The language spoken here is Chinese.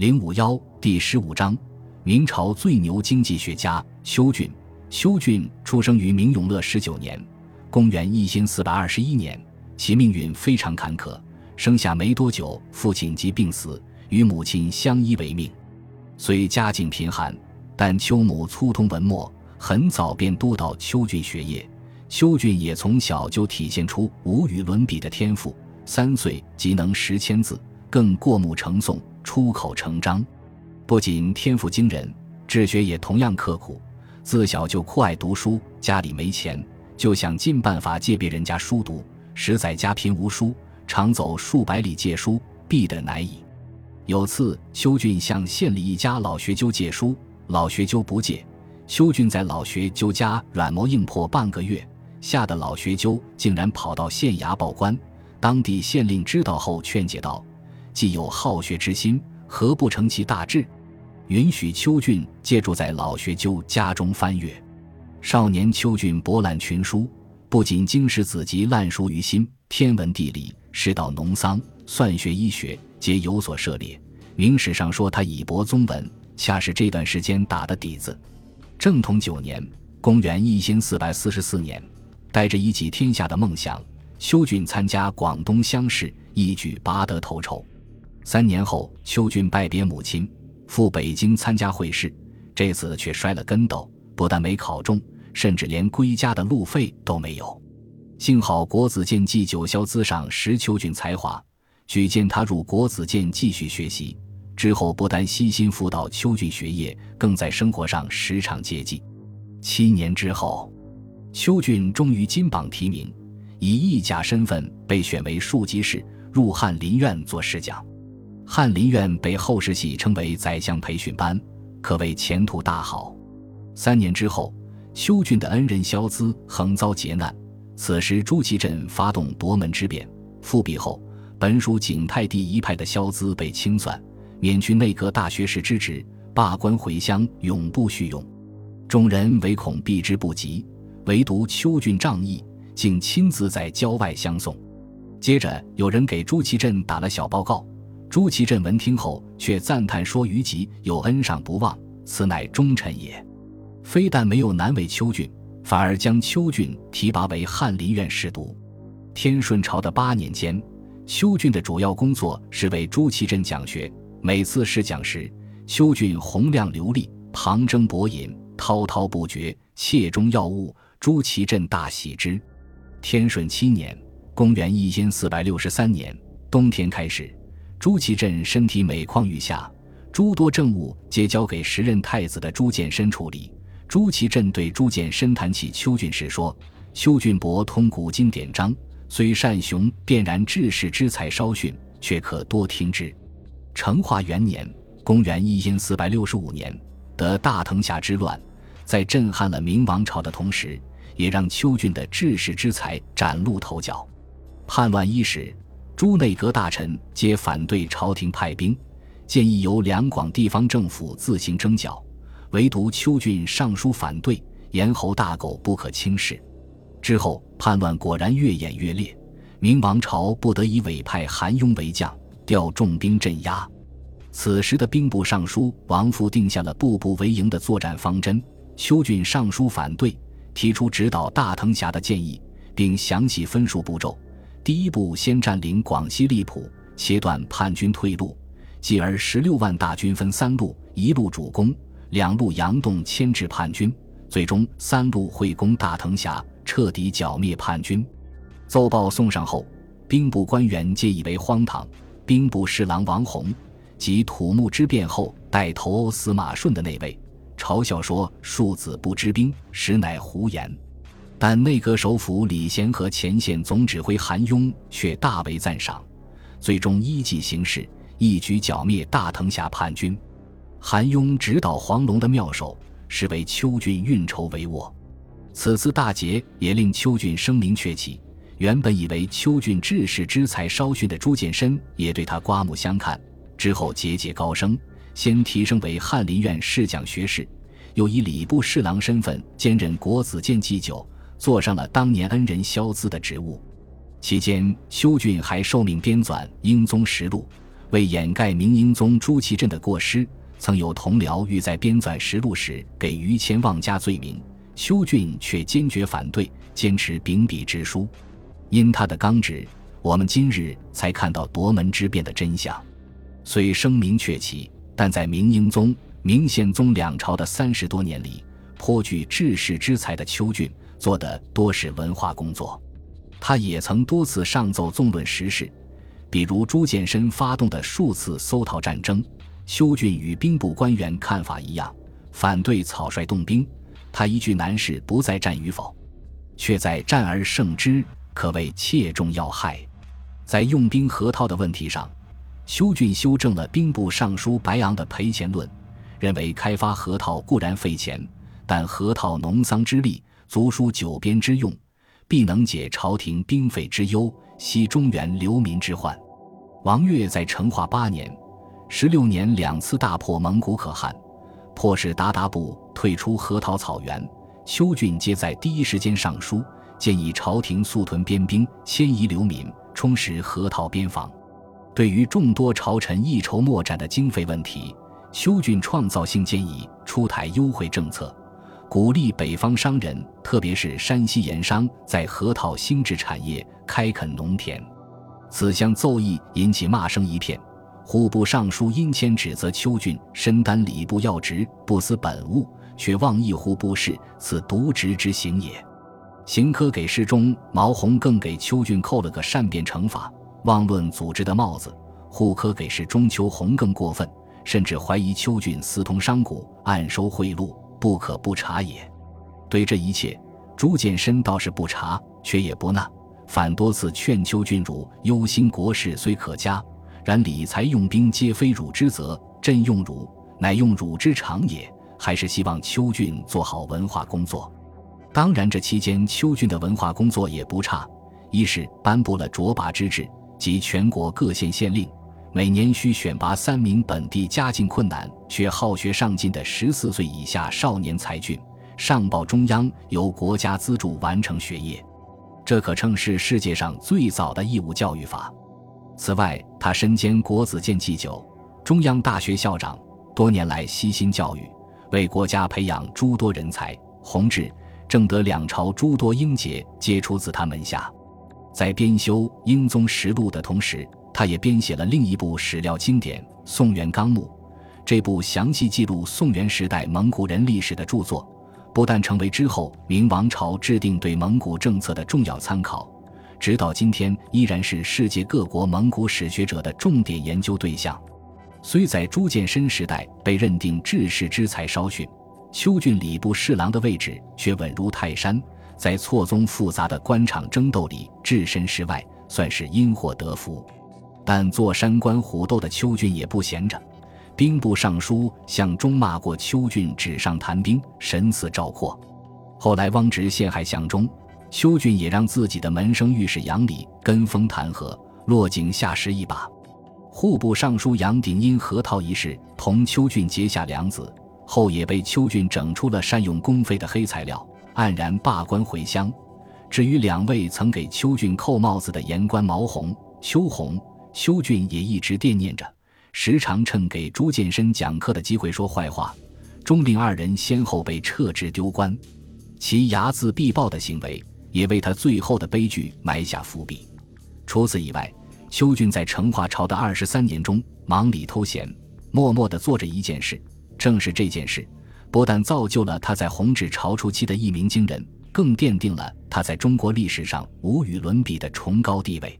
零五幺第十五章：明朝最牛经济学家邱俊。邱俊出生于明永乐十九年，公元一千四百二十一年。其命运非常坎坷，生下没多久，父亲即病死，与母亲相依为命。虽家境贫寒，但邱母粗通文墨，很早便督导邱俊学业。邱俊也从小就体现出无与伦比的天赋，三岁即能识千字，更过目成诵。出口成章，不仅天赋惊人，治学也同样刻苦。自小就酷爱读书，家里没钱，就想尽办法借别人家书读。实在家贫无书，常走数百里借书，逼得难以。有次，邱俊向县里一家老学究借书，老学究不借。邱俊在老学究家软磨硬泡半个月，吓得老学究竟然跑到县衙报官。当地县令知道后，劝解道。既有好学之心，何不成其大志？允许邱俊借住在老学究家中翻阅。少年邱俊博览群书，不仅经史子集烂熟于心，天文地理、世道农桑、算学医学皆有所涉猎。明史上说他以博宗文，恰是这段时间打的底子。正统九年（公元一千四百四十四年），带着一己天下的梦想，邱俊参加广东乡试，一举拔得头筹。三年后，邱俊拜别母亲，赴北京参加会试，这次却摔了跟斗，不但没考中，甚至连归家的路费都没有。幸好国子监祭九霄资赏识邱俊才华，举荐他入国子监继续学习。之后不但悉心辅导邱俊学业，更在生活上时常接济。七年之后，邱俊终于金榜题名，以义甲身份被选为庶吉士，入翰林院做侍讲。翰林院被后世戏称为宰相培训班，可谓前途大好。三年之后，邱俊的恩人萧资横遭劫难，此时朱祁镇发动夺门之变，复辟后，本属景泰帝一派的萧资被清算，免去内阁大学士之职，罢官回乡，永不叙用。众人唯恐避之不及，唯独邱俊仗义，竟亲自在郊外相送。接着，有人给朱祁镇打了小报告。朱祁镇闻听后，却赞叹说：“于吉有恩上不忘，此乃忠臣也。”非但没有难为邱俊，反而将邱俊提拔为翰林院侍读。天顺朝的八年间，邱俊的主要工作是为朱祁镇讲学。每次试讲时，邱俊洪亮流利，旁征博引，滔滔不绝，切中要务。朱祁镇大喜之。天顺七年（公元一千四百六十三年）冬天开始。朱祁镇身体每况愈下，诸多政务皆交给时任太子的朱见深处理。朱祁镇对朱见深谈起邱俊时说：“邱俊博通古今典章，虽善雄便然治世之才稍逊，却可多听之。”成化元年（公元一千四百六十五年）的大藤峡之乱，在震撼了明王朝的同时，也让邱俊的治世之才崭露头角。叛乱伊始。诸内阁大臣皆反对朝廷派兵，建议由两广地方政府自行征剿，唯独邱俊上书反对，咽喉大狗不可轻视。之后叛乱果然越演越烈，明王朝不得已委派韩雍为将，调重兵镇压。此时的兵部尚书王复定下了步步为营的作战方针，邱俊上书反对，提出直捣大藤峡的建议，并详细分述步骤。第一步，先占领广西荔浦，切断叛军退路；继而十六万大军分三路，一路主攻，两路佯动牵制叛军，最终三路会攻大藤峡，彻底剿灭叛军。奏报送上后，兵部官员皆以为荒唐。兵部侍郎王弘及土木之变后带头欧司马顺的那位，嘲笑说：“庶子不知兵，实乃胡言。”但内阁首辅李贤和前线总指挥韩雍却大为赞赏，最终依计行事，一举剿灭大藤峡叛军。韩雍指导黄龙的妙手，是为邱俊运筹帷幄。此次大捷也令邱俊声名鹊起。原本以为邱俊治世之才稍逊的朱见深，也对他刮目相看。之后节节高升，先提升为翰林院侍讲学士，又以礼部侍郎身份兼任国子监祭酒。坐上了当年恩人萧资的职务，期间邱俊还受命编纂《英宗实录》，为掩盖明英宗朱祁镇的过失，曾有同僚欲在编纂实录时给于谦妄加罪名，邱俊却坚决反对，坚持秉笔直书。因他的刚直，我们今日才看到夺门之变的真相。虽声名鹊起，但在明英宗、明宪宗两朝的三十多年里，颇具治世之才的邱俊做的多是文化工作。他也曾多次上奏纵论时事。比如朱见深发动的数次搜讨战争，修俊与兵部官员看法一样，反对草率动兵。他一句难事不在战与否，却在战而胜之，可谓切中要害。在用兵河套的问题上，修俊修正了兵部尚书白昂的赔钱论，认为开发河套固然费钱，但河套农桑之利，足书九边之用，必能解朝廷兵费之忧。息中原流民之患，王悦在成化八年、十六年两次大破蒙古可汗，迫使鞑靼部退出河套草原。邱俊皆在第一时间上书，建议朝廷速屯边兵，迁移流民，充实河套边防。对于众多朝臣一筹莫展的经费问题，邱俊创造性建议出台优惠政策，鼓励北方商人，特别是山西盐商，在河套兴制产业。开垦农田，此项奏议引起骂声一片。户部尚书殷谦指责邱俊身担礼部要职，不思本务，却妄议户部事，此渎职之行也。刑科给事中毛宏更给邱俊扣了个善变惩罚、妄论组织的帽子。户科给事中邱宏更过分，甚至怀疑邱俊私通商贾，暗收贿赂，不可不察也。对这一切，朱见深倒是不察，却也不纳。反多次劝邱俊汝忧心国事虽可嘉，然理财用兵皆非汝之责。朕用汝，乃用汝之长也。还是希望邱俊做好文化工作。当然，这期间邱俊的文化工作也不差。一是颁布了卓拔之制，即全国各县县令每年需选拔三名本地家境困难却好学上进的十四岁以下少年才俊，上报中央，由国家资助完成学业。这可称是世界上最早的义务教育法。此外，他身兼国子监祭酒、中央大学校长，多年来悉心教育，为国家培养诸多人才。弘治、正德两朝诸多英杰皆出自他门下。在编修《英宗实录》的同时，他也编写了另一部史料经典《宋元纲目》。这部详细记录宋元时代蒙古人历史的著作。不但成为之后明王朝制定对蒙古政策的重要参考，直到今天依然是世界各国蒙古史学者的重点研究对象。虽在朱见深时代被认定治世之才稍逊，邱俊礼部侍郎的位置却稳如泰山，在错综复杂的官场争斗里置身事外，算是因祸得福。但坐山观虎斗的邱俊也不闲着。兵部尚书向忠骂过邱俊纸上谈兵，神似赵括。后来汪直陷害向忠，邱俊也让自己的门生御史杨礼跟风弹劾，落井下石一把。户部尚书杨鼎因河套一事同邱俊结下梁子，后也被邱俊整出了善用公费的黑材料，黯然罢官回乡。至于两位曾给邱俊扣帽子的言官毛红、邱红，邱俊也一直惦念着。时常趁给朱见深讲课的机会说坏话，钟令二人先后被撤职丢官，其睚眦必报的行为也为他最后的悲剧埋下伏笔。除此以外，邱俊在成化朝的二十三年中忙里偷闲，默默地做着一件事，正是这件事，不但造就了他在弘治朝初期的一鸣惊人，更奠定了他在中国历史上无与伦比的崇高地位。